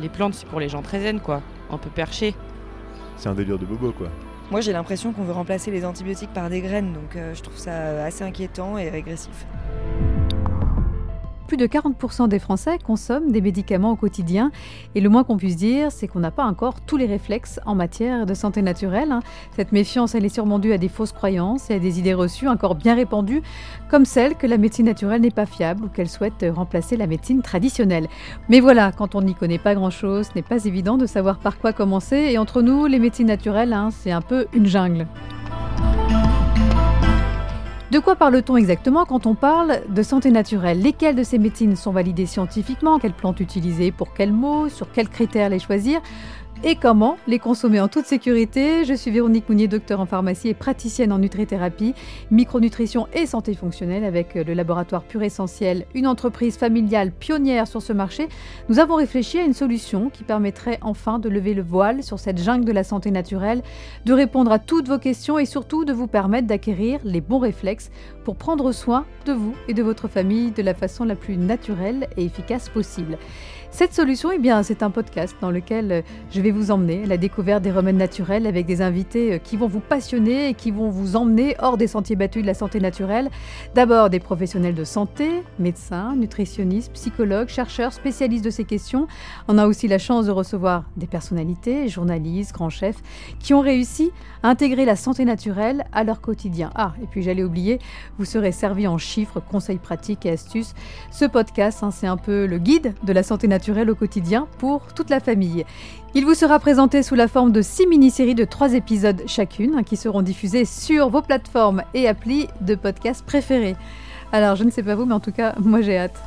Les plantes, c'est pour les gens très zen, quoi. Un peu perché. C'est un délire de bobo, quoi. Moi, j'ai l'impression qu'on veut remplacer les antibiotiques par des graines, donc euh, je trouve ça assez inquiétant et régressif. Plus de 40% des Français consomment des médicaments au quotidien et le moins qu'on puisse dire, c'est qu'on n'a pas encore tous les réflexes en matière de santé naturelle. hein. Cette méfiance, elle est sûrement due à des fausses croyances et à des idées reçues encore bien répandues, comme celle que la médecine naturelle n'est pas fiable ou qu'elle souhaite remplacer la médecine traditionnelle. Mais voilà, quand on n'y connaît pas grand-chose, ce n'est pas évident de savoir par quoi commencer et entre nous, les médecines naturelles, hein, c'est un peu une jungle. De quoi parle-t-on exactement quand on parle de santé naturelle? Lesquelles de ces médecines sont validées scientifiquement? Quelles plantes utiliser? Pour quels mots? Sur quels critères les choisir? Et comment les consommer en toute sécurité? Je suis Véronique Mounier, docteur en pharmacie et praticienne en nutrithérapie, micronutrition et santé fonctionnelle avec le laboratoire Pur Essentiel, une entreprise familiale pionnière sur ce marché. Nous avons réfléchi à une solution qui permettrait enfin de lever le voile sur cette jungle de la santé naturelle, de répondre à toutes vos questions et surtout de vous permettre d'acquérir les bons réflexes pour prendre soin de vous et de votre famille de la façon la plus naturelle et efficace possible. Cette solution, eh bien, c'est un podcast dans lequel je vais vous emmener à la découverte des remèdes naturels avec des invités qui vont vous passionner et qui vont vous emmener hors des sentiers battus de la santé naturelle. D'abord des professionnels de santé, médecins, nutritionnistes, psychologues, chercheurs, spécialistes de ces questions. On a aussi la chance de recevoir des personnalités, journalistes, grands chefs, qui ont réussi à intégrer la santé naturelle à leur quotidien. Ah, et puis j'allais oublier, vous serez servi en chiffres, conseils pratiques et astuces. Ce podcast, hein, c'est un peu le guide de la santé naturelle au quotidien pour toute la famille. Il vous sera présenté sous la forme de six mini-séries de trois épisodes chacune hein, qui seront diffusées sur vos plateformes et applis de podcast préférés. Alors je ne sais pas vous, mais en tout cas, moi j'ai hâte.